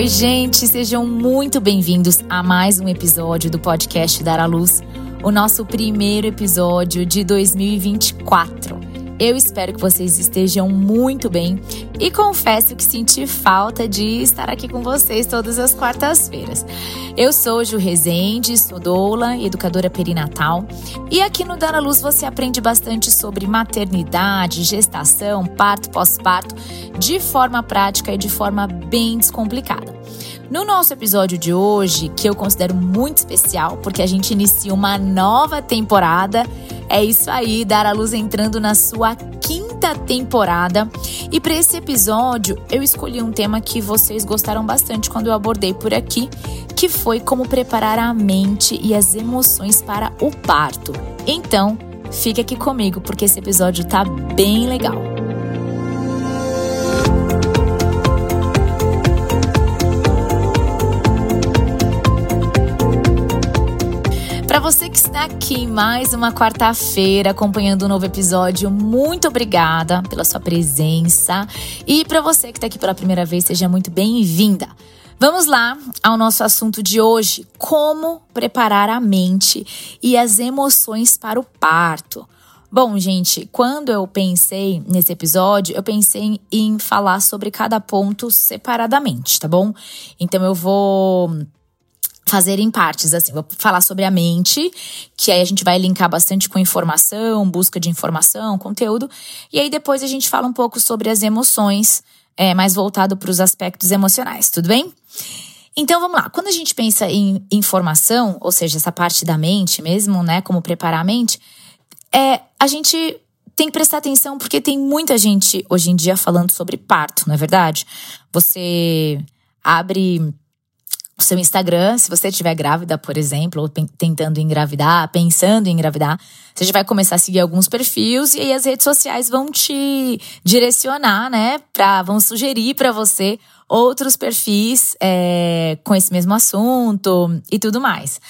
Oi, gente, sejam muito bem-vindos a mais um episódio do podcast Dar à Luz, o nosso primeiro episódio de 2024. Eu espero que vocês estejam muito bem e confesso que senti falta de estar aqui com vocês todas as quartas-feiras. Eu sou Ju Rezende, sou doula, educadora perinatal, e aqui no Dar à Luz você aprende bastante sobre maternidade, gestação, parto, pós-parto, de forma prática e de forma bem descomplicada. No nosso episódio de hoje, que eu considero muito especial, porque a gente inicia uma nova temporada, é isso aí, Dar a Luz entrando na sua quinta temporada. E para esse episódio, eu escolhi um tema que vocês gostaram bastante quando eu abordei por aqui, que foi como preparar a mente e as emoções para o parto. Então, fique aqui comigo porque esse episódio tá bem legal. Está aqui mais uma quarta-feira acompanhando um novo episódio, muito obrigada pela sua presença. E para você que está aqui pela primeira vez, seja muito bem-vinda. Vamos lá ao nosso assunto de hoje: como preparar a mente e as emoções para o parto. Bom, gente, quando eu pensei nesse episódio, eu pensei em falar sobre cada ponto separadamente, tá bom? Então eu vou fazer em partes, assim, vou falar sobre a mente, que aí a gente vai linkar bastante com informação, busca de informação, conteúdo, e aí depois a gente fala um pouco sobre as emoções, é, mais voltado para os aspectos emocionais, tudo bem? Então vamos lá, quando a gente pensa em informação, ou seja, essa parte da mente mesmo, né, como preparar a mente, é, a gente tem que prestar atenção porque tem muita gente hoje em dia falando sobre parto, não é verdade? Você abre o seu Instagram, se você estiver grávida, por exemplo, ou tentando engravidar, pensando em engravidar, você já vai começar a seguir alguns perfis e aí as redes sociais vão te direcionar, né? Pra, vão sugerir para você outros perfis é, com esse mesmo assunto e tudo mais.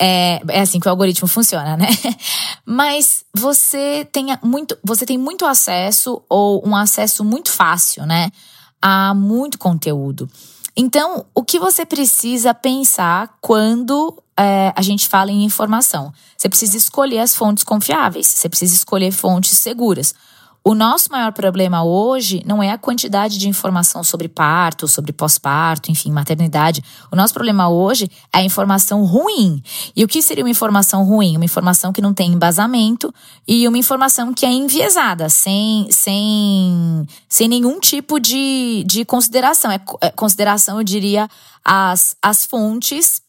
É, é assim que o algoritmo funciona, né? Mas você tem muito, você tem muito acesso ou um acesso muito fácil, né? A muito conteúdo. Então, o que você precisa pensar quando é, a gente fala em informação? Você precisa escolher as fontes confiáveis, você precisa escolher fontes seguras. O nosso maior problema hoje não é a quantidade de informação sobre parto, sobre pós-parto, enfim, maternidade. O nosso problema hoje é a informação ruim. E o que seria uma informação ruim? Uma informação que não tem embasamento e uma informação que é enviesada, sem, sem, sem nenhum tipo de, de consideração. É, é consideração, eu diria, as, as fontes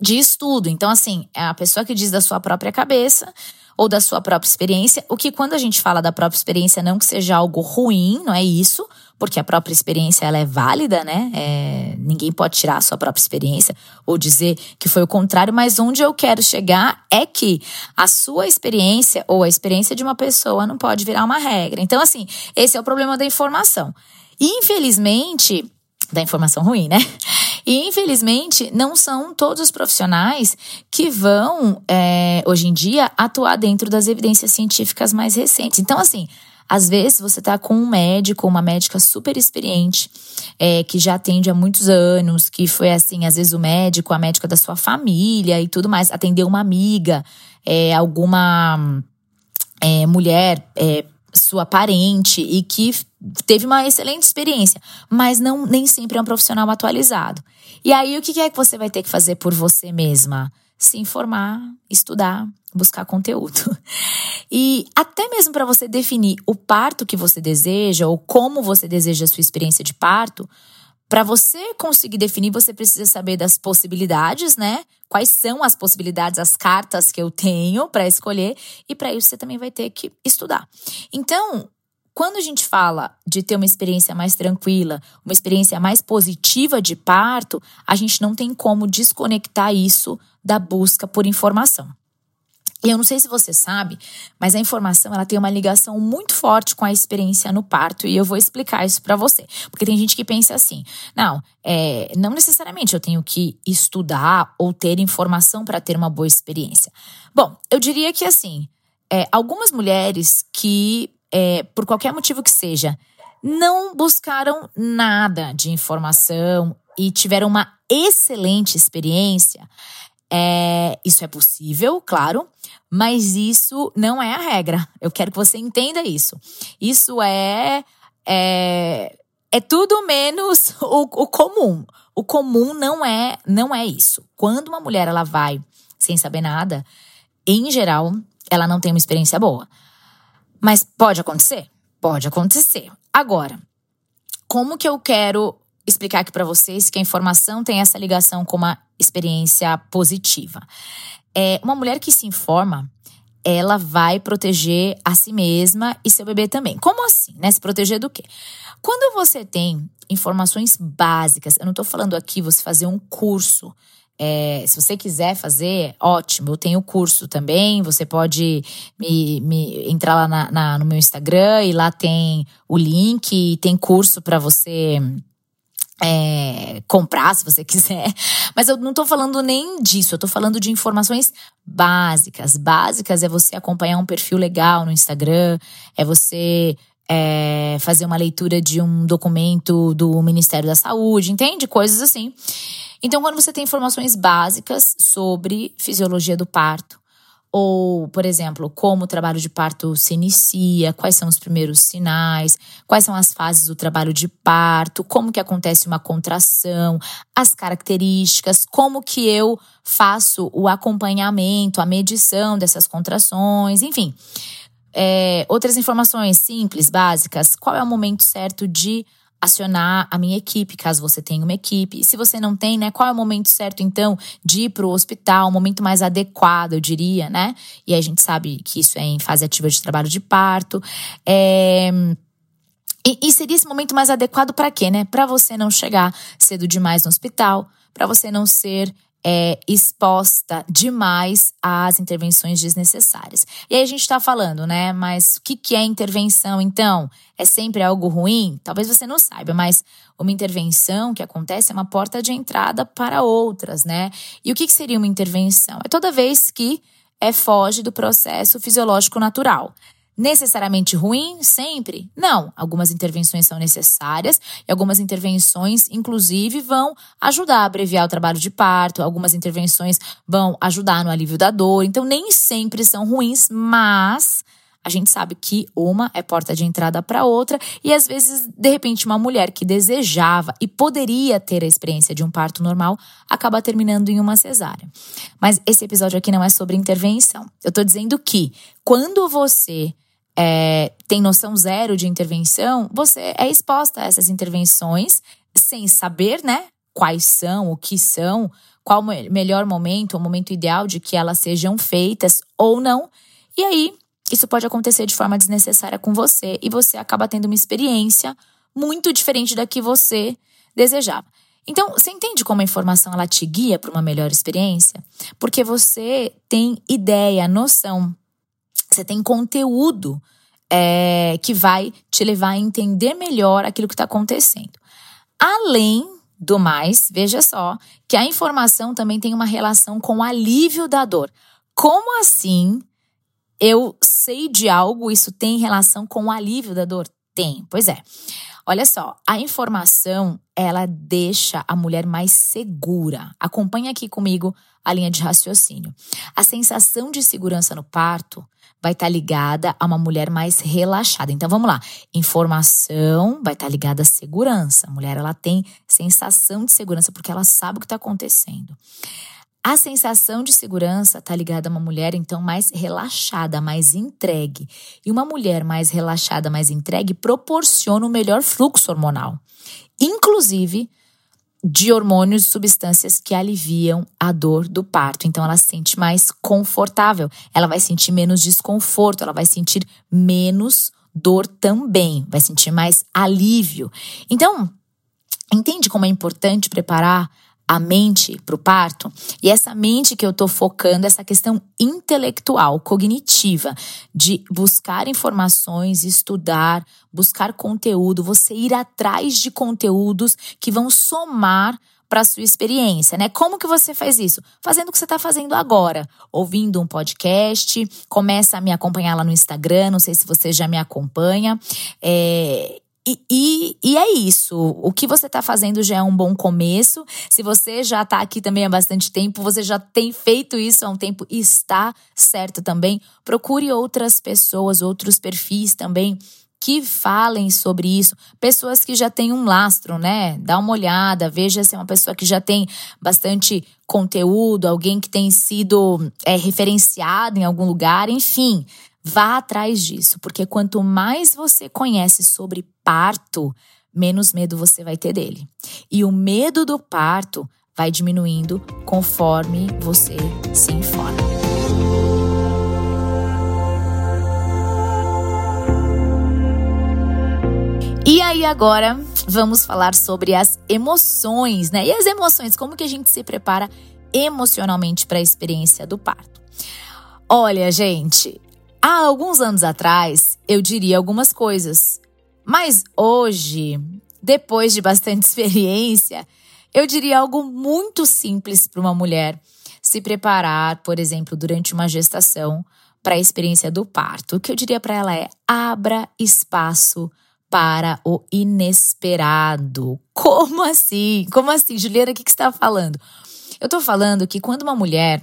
de estudo. Então, assim, é a pessoa que diz da sua própria cabeça ou da sua própria experiência, o que quando a gente fala da própria experiência, não que seja algo ruim, não é isso, porque a própria experiência ela é válida, né? É, ninguém pode tirar a sua própria experiência ou dizer que foi o contrário, mas onde eu quero chegar é que a sua experiência ou a experiência de uma pessoa não pode virar uma regra. Então, assim, esse é o problema da informação. infelizmente, da informação ruim, né? E infelizmente não são todos os profissionais que vão, é, hoje em dia, atuar dentro das evidências científicas mais recentes. Então, assim, às vezes você está com um médico, uma médica super experiente, é, que já atende há muitos anos, que foi assim, às vezes o médico, a médica da sua família e tudo mais, atendeu uma amiga, é, alguma é, mulher é, sua parente e que teve uma excelente experiência, mas não nem sempre é um profissional atualizado. E aí o que é que você vai ter que fazer por você mesma? Se informar, estudar, buscar conteúdo. E até mesmo para você definir o parto que você deseja ou como você deseja a sua experiência de parto, para você conseguir definir, você precisa saber das possibilidades, né? Quais são as possibilidades, as cartas que eu tenho para escolher, e para isso você também vai ter que estudar. Então, quando a gente fala de ter uma experiência mais tranquila, uma experiência mais positiva de parto, a gente não tem como desconectar isso da busca por informação. E eu não sei se você sabe, mas a informação ela tem uma ligação muito forte com a experiência no parto e eu vou explicar isso para você, porque tem gente que pensa assim, não, é, não necessariamente eu tenho que estudar ou ter informação para ter uma boa experiência. Bom, eu diria que assim, é, algumas mulheres que, é, por qualquer motivo que seja, não buscaram nada de informação e tiveram uma excelente experiência. É, isso é possível, claro, mas isso não é a regra. Eu quero que você entenda isso. Isso é, é, é tudo menos o, o comum. O comum não é não é isso. Quando uma mulher ela vai sem saber nada, em geral, ela não tem uma experiência boa. Mas pode acontecer? Pode acontecer. Agora, como que eu quero explicar aqui para vocês que a informação tem essa ligação com uma experiência positiva? É, uma mulher que se informa, ela vai proteger a si mesma e seu bebê também. Como assim, né? Se proteger do quê? Quando você tem informações básicas, eu não tô falando aqui você fazer um curso é, se você quiser fazer, ótimo, eu tenho curso também. Você pode me, me entrar lá na, na, no meu Instagram e lá tem o link tem curso para você é, comprar se você quiser. Mas eu não tô falando nem disso, eu tô falando de informações básicas. Básicas é você acompanhar um perfil legal no Instagram, é você é, fazer uma leitura de um documento do Ministério da Saúde, entende? Coisas assim. Então, quando você tem informações básicas sobre fisiologia do parto, ou, por exemplo, como o trabalho de parto se inicia, quais são os primeiros sinais, quais são as fases do trabalho de parto, como que acontece uma contração, as características, como que eu faço o acompanhamento, a medição dessas contrações, enfim. É, outras informações simples, básicas, qual é o momento certo de acionar a minha equipe, caso você tenha uma equipe. E se você não tem, né, qual é o momento certo então de ir para o hospital, o momento mais adequado, eu diria, né? E a gente sabe que isso é em fase ativa de trabalho de parto. É... E, e seria esse momento mais adequado para quê, né? Para você não chegar cedo demais no hospital, para você não ser é, exposta demais às intervenções desnecessárias. E aí a gente está falando, né? Mas o que, que é intervenção, então? É sempre algo ruim? Talvez você não saiba, mas uma intervenção que acontece é uma porta de entrada para outras, né? E o que, que seria uma intervenção? É toda vez que é foge do processo fisiológico natural necessariamente ruim sempre? Não. Algumas intervenções são necessárias e algumas intervenções, inclusive, vão ajudar a abreviar o trabalho de parto, algumas intervenções vão ajudar no alívio da dor. Então, nem sempre são ruins, mas a gente sabe que uma é porta de entrada para outra e às vezes, de repente, uma mulher que desejava e poderia ter a experiência de um parto normal acaba terminando em uma cesárea. Mas esse episódio aqui não é sobre intervenção. Eu tô dizendo que quando você é, tem noção zero de intervenção, você é exposta a essas intervenções sem saber, né? Quais são, o que são, qual o melhor momento, o momento ideal de que elas sejam feitas ou não. E aí, isso pode acontecer de forma desnecessária com você e você acaba tendo uma experiência muito diferente da que você desejava. Então, você entende como a informação ela te guia para uma melhor experiência? Porque você tem ideia, noção você tem conteúdo é, que vai te levar a entender melhor aquilo que está acontecendo. Além do mais, veja só que a informação também tem uma relação com o alívio da dor. Como assim eu sei de algo, isso tem relação com o alívio da dor? Tem, pois é. Olha só, a informação, ela deixa a mulher mais segura. Acompanha aqui comigo a linha de raciocínio. A sensação de segurança no parto vai estar tá ligada a uma mulher mais relaxada. Então vamos lá. Informação vai estar tá ligada à segurança. A mulher ela tem sensação de segurança porque ela sabe o que está acontecendo. A sensação de segurança está ligada a uma mulher então mais relaxada, mais entregue. E uma mulher mais relaxada, mais entregue proporciona o um melhor fluxo hormonal. Inclusive, de hormônios e substâncias que aliviam a dor do parto. Então ela se sente mais confortável, ela vai sentir menos desconforto, ela vai sentir menos dor também, vai sentir mais alívio. Então, entende como é importante preparar a mente para o parto. E essa mente que eu estou focando, essa questão intelectual, cognitiva, de buscar informações, estudar, buscar conteúdo, você ir atrás de conteúdos que vão somar para sua experiência, né? Como que você faz isso? Fazendo o que você está fazendo agora, ouvindo um podcast, começa a me acompanhar lá no Instagram, não sei se você já me acompanha. É, e, e, e, é isso. O que você está fazendo já é um bom começo. Se você já está aqui também há bastante tempo, você já tem feito isso há um tempo e está certo também. Procure outras pessoas, outros perfis também que falem sobre isso, pessoas que já têm um lastro, né? Dá uma olhada, veja se é uma pessoa que já tem bastante conteúdo, alguém que tem sido é, referenciado em algum lugar, enfim. Vá atrás disso, porque quanto mais você conhece sobre parto, menos medo você vai ter dele. E o medo do parto vai diminuindo conforme você se informa. E aí agora vamos falar sobre as emoções, né? E as emoções, como que a gente se prepara emocionalmente para a experiência do parto? Olha, gente, há alguns anos atrás eu diria algumas coisas, mas hoje, depois de bastante experiência, eu diria algo muito simples para uma mulher se preparar, por exemplo, durante uma gestação para a experiência do parto. O que eu diria para ela é: abra espaço para o inesperado. Como assim? Como assim? Juliana, o que, que você está falando? Eu estou falando que quando uma mulher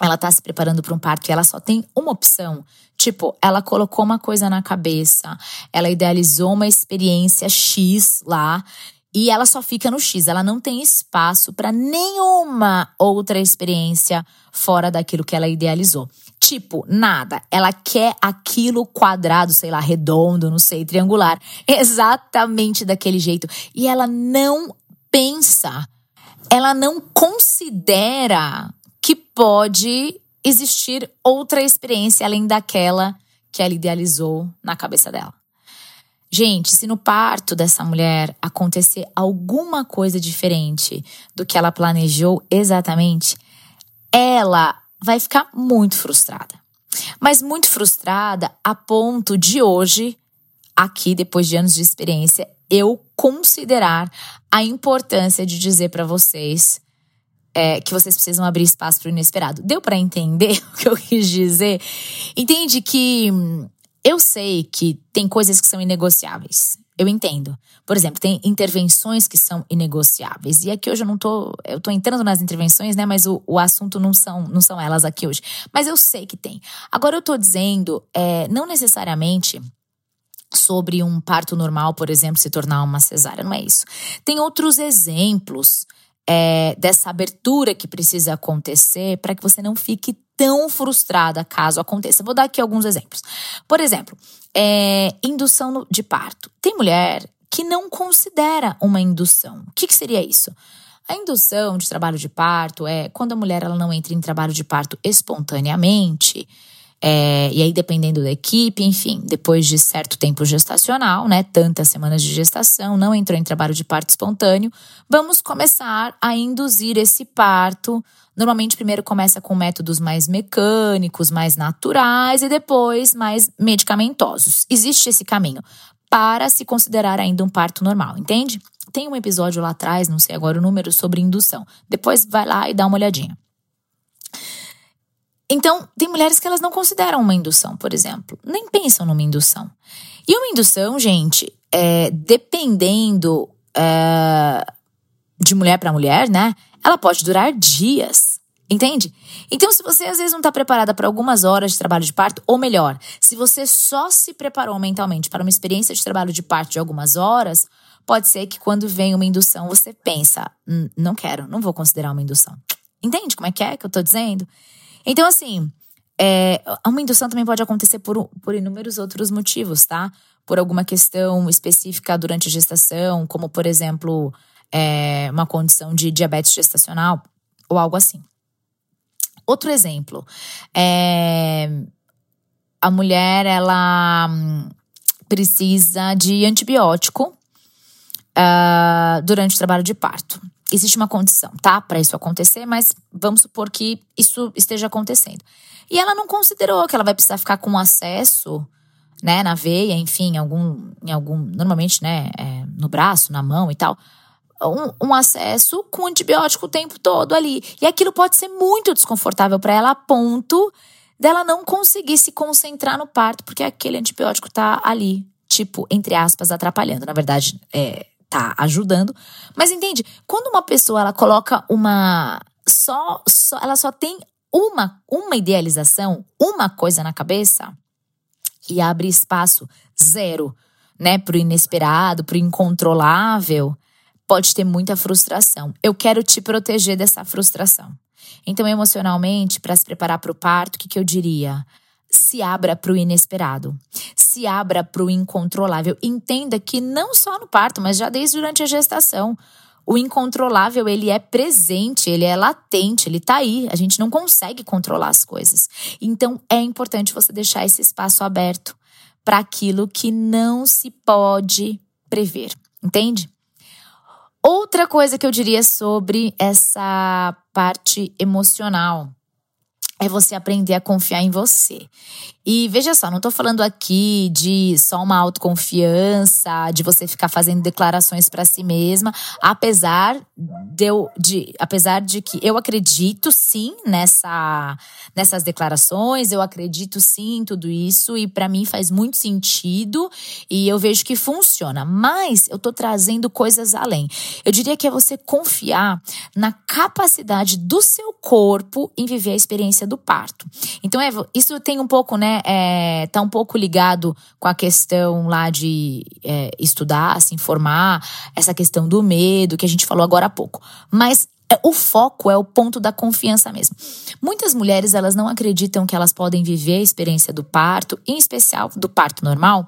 ela está se preparando para um parto e ela só tem uma opção, tipo, ela colocou uma coisa na cabeça, ela idealizou uma experiência X lá e ela só fica no X, ela não tem espaço para nenhuma outra experiência fora daquilo que ela idealizou. Tipo, nada. Ela quer aquilo quadrado, sei lá, redondo, não sei, triangular, exatamente daquele jeito. E ela não pensa, ela não considera que pode existir outra experiência além daquela que ela idealizou na cabeça dela. Gente, se no parto dessa mulher acontecer alguma coisa diferente do que ela planejou exatamente, ela vai ficar muito frustrada. Mas muito frustrada a ponto de hoje, aqui depois de anos de experiência, eu considerar a importância de dizer para vocês é, que vocês precisam abrir espaço para o inesperado. Deu para entender o que eu quis dizer? Entende que hum, eu sei que tem coisas que são inegociáveis. Eu entendo. Por exemplo, tem intervenções que são inegociáveis. E aqui hoje eu não tô. Eu tô entrando nas intervenções, né? Mas o, o assunto não são, não são elas aqui hoje. Mas eu sei que tem. Agora eu tô dizendo, é, não necessariamente sobre um parto normal, por exemplo, se tornar uma cesárea. Não é isso. Tem outros exemplos é, dessa abertura que precisa acontecer para que você não fique tão frustrada caso aconteça. Vou dar aqui alguns exemplos. Por exemplo, é, indução de parto. Tem mulher que não considera uma indução. O que, que seria isso? A indução de trabalho de parto é quando a mulher ela não entra em trabalho de parto espontaneamente. É, e aí, dependendo da equipe, enfim, depois de certo tempo gestacional, né, tantas semanas de gestação, não entrou em trabalho de parto espontâneo, vamos começar a induzir esse parto Normalmente, primeiro começa com métodos mais mecânicos, mais naturais e depois mais medicamentosos. Existe esse caminho para se considerar ainda um parto normal, entende? Tem um episódio lá atrás, não sei agora o número, sobre indução. Depois vai lá e dá uma olhadinha. Então, tem mulheres que elas não consideram uma indução, por exemplo, nem pensam numa indução. E uma indução, gente, é, dependendo é, de mulher para mulher, né? ela pode durar dias. Entende? Então, se você às vezes não está preparada para algumas horas de trabalho de parto, ou melhor, se você só se preparou mentalmente para uma experiência de trabalho de parto de algumas horas, pode ser que quando vem uma indução você pensa: hum, não quero, não vou considerar uma indução. Entende como é que é que eu estou dizendo? Então, assim, é, uma indução também pode acontecer por, por inúmeros outros motivos, tá? Por alguma questão específica durante a gestação, como por exemplo é, uma condição de diabetes gestacional ou algo assim. Outro exemplo, é, a mulher ela hum, precisa de antibiótico uh, durante o trabalho de parto. Existe uma condição, tá? Para isso acontecer, mas vamos supor que isso esteja acontecendo. E ela não considerou que ela vai precisar ficar com acesso, né, na veia, enfim, em algum, em algum, normalmente, né, é, no braço, na mão e tal, um, um, acesso com antibiótico o tempo todo ali. E aquilo pode ser muito desconfortável para ela, a ponto dela não conseguir se concentrar no parto, porque aquele antibiótico tá ali, tipo, entre aspas, atrapalhando. Na verdade, é, tá ajudando. Mas entende? Quando uma pessoa ela coloca uma. Só, só ela só tem uma, uma idealização, uma coisa na cabeça, e abre espaço zero, né, pro inesperado, pro incontrolável, pode ter muita frustração. Eu quero te proteger dessa frustração. Então, emocionalmente, para se preparar para o parto, o que, que eu diria? Se abra para o inesperado, se abra para o incontrolável. Entenda que não só no parto, mas já desde durante a gestação. O incontrolável, ele é presente, ele é latente, ele tá aí. A gente não consegue controlar as coisas. Então, é importante você deixar esse espaço aberto para aquilo que não se pode prever. Entende? Outra coisa que eu diria sobre essa parte emocional é você aprender a confiar em você. E veja só, não tô falando aqui de só uma autoconfiança, de você ficar fazendo declarações para si mesma, apesar de, eu, de apesar de que eu acredito sim nessa nessas declarações, eu acredito sim em tudo isso e para mim faz muito sentido e eu vejo que funciona. Mas eu tô trazendo coisas além. Eu diria que é você confiar na capacidade do seu corpo em viver a experiência do parto. Então é isso tem um pouco, né, é, tá um pouco ligado com a questão lá de é, estudar, se informar, essa questão do medo que a gente falou agora há pouco. Mas é, o foco é o ponto da confiança mesmo. Muitas mulheres elas não acreditam que elas podem viver a experiência do parto, em especial do parto normal,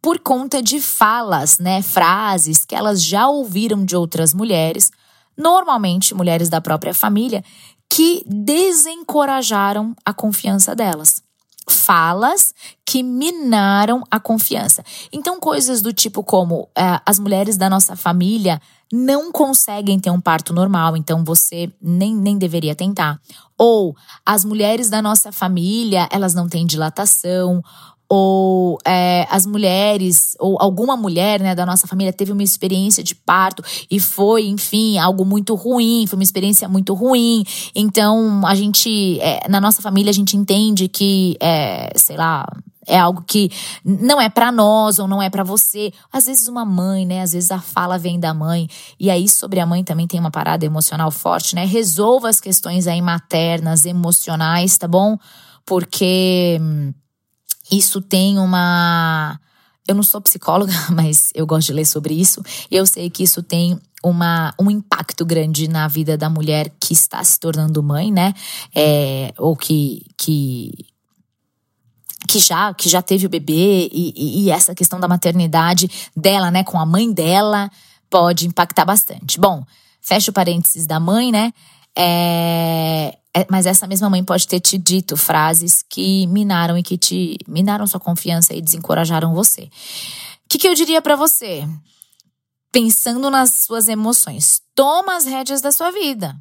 por conta de falas, né, frases que elas já ouviram de outras mulheres, normalmente mulheres da própria família, que desencorajaram a confiança delas falas que minaram a confiança. Então, coisas do tipo como é, as mulheres da nossa família não conseguem ter um parto normal, então você nem, nem deveria tentar. Ou as mulheres da nossa família, elas não têm dilatação ou é, as mulheres, ou alguma mulher né, da nossa família teve uma experiência de parto e foi, enfim, algo muito ruim, foi uma experiência muito ruim. Então, a gente, é, na nossa família, a gente entende que, é, sei lá, é algo que não é para nós ou não é para você. Às vezes uma mãe, né? Às vezes a fala vem da mãe. E aí sobre a mãe também tem uma parada emocional forte, né? Resolva as questões aí maternas, emocionais, tá bom? Porque hum, isso tem uma. Eu não sou psicóloga, mas eu gosto de ler sobre isso. E eu sei que isso tem uma, um impacto grande na vida da mulher que está se tornando mãe, né? É, ou que, que, que já, que já teve o bebê e, e, essa questão da maternidade dela, né, com a mãe dela, pode impactar bastante. Bom, fecha o parênteses da mãe, né? É, é, mas essa mesma mãe pode ter te dito frases que minaram e que te minaram sua confiança e desencorajaram você. O que, que eu diria para você? Pensando nas suas emoções, toma as rédeas da sua vida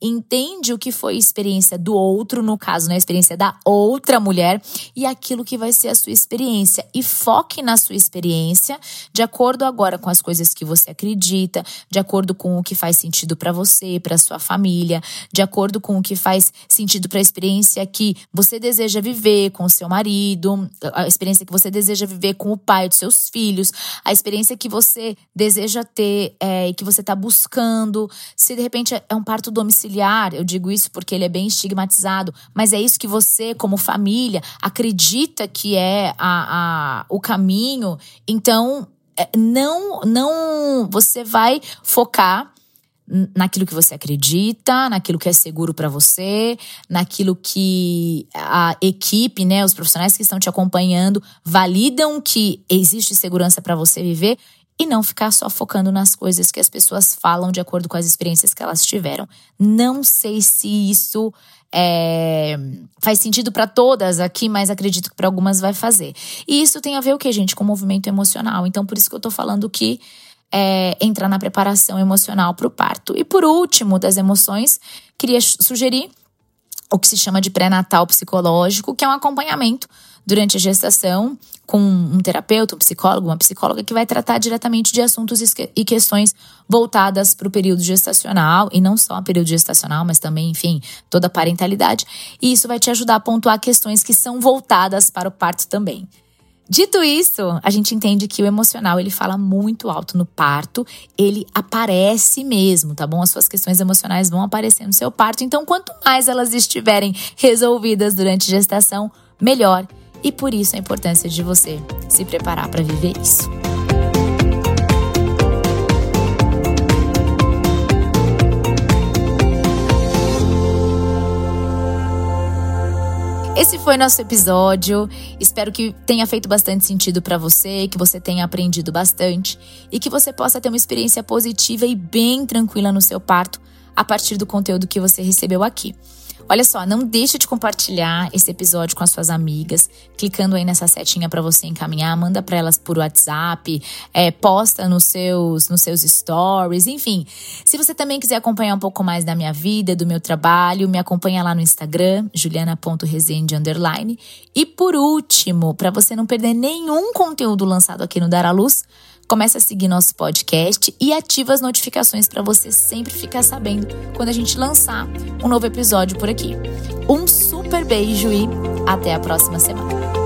entende o que foi a experiência do outro, no caso, né, a experiência da outra mulher, e aquilo que vai ser a sua experiência. E foque na sua experiência de acordo agora com as coisas que você acredita, de acordo com o que faz sentido para você, para sua família, de acordo com o que faz sentido para a experiência que você deseja viver com o seu marido, a experiência que você deseja viver com o pai dos seus filhos, a experiência que você deseja ter é, e que você está buscando. Se de repente é um parto domiciliar, familiar, eu digo isso porque ele é bem estigmatizado, mas é isso que você, como família, acredita que é a, a o caminho. Então, é, não, não, você vai focar naquilo que você acredita, naquilo que é seguro para você, naquilo que a equipe, né, os profissionais que estão te acompanhando validam que existe segurança para você viver e não ficar só focando nas coisas que as pessoas falam de acordo com as experiências que elas tiveram. Não sei se isso é, faz sentido para todas aqui, mas acredito que para algumas vai fazer. E isso tem a ver o que, gente? Com o movimento emocional. Então, por isso que eu tô falando que é, entrar na preparação emocional para o parto. E por último, das emoções, queria sugerir o que se chama de pré-natal psicológico, que é um acompanhamento durante a gestação com um terapeuta, um psicólogo, uma psicóloga que vai tratar diretamente de assuntos e questões voltadas para o período gestacional e não só o período gestacional, mas também, enfim, toda a parentalidade. E isso vai te ajudar a pontuar questões que são voltadas para o parto também. Dito isso, a gente entende que o emocional ele fala muito alto no parto, ele aparece mesmo, tá bom? As suas questões emocionais vão aparecer no seu parto, então quanto mais elas estiverem resolvidas durante a gestação, melhor. E por isso a importância de você se preparar para viver isso. Esse foi nosso episódio. Espero que tenha feito bastante sentido para você, que você tenha aprendido bastante e que você possa ter uma experiência positiva e bem tranquila no seu parto a partir do conteúdo que você recebeu aqui. Olha só, não deixa de compartilhar esse episódio com as suas amigas, clicando aí nessa setinha para você encaminhar, manda para elas por WhatsApp, é, posta nos seus, nos seus stories, enfim. Se você também quiser acompanhar um pouco mais da minha vida, do meu trabalho, me acompanha lá no Instagram, juliana.resende E por último, para você não perder nenhum conteúdo lançado aqui no Dar à Luz, Comece a seguir nosso podcast e ativa as notificações para você sempre ficar sabendo quando a gente lançar um novo episódio por aqui. Um super beijo e até a próxima semana.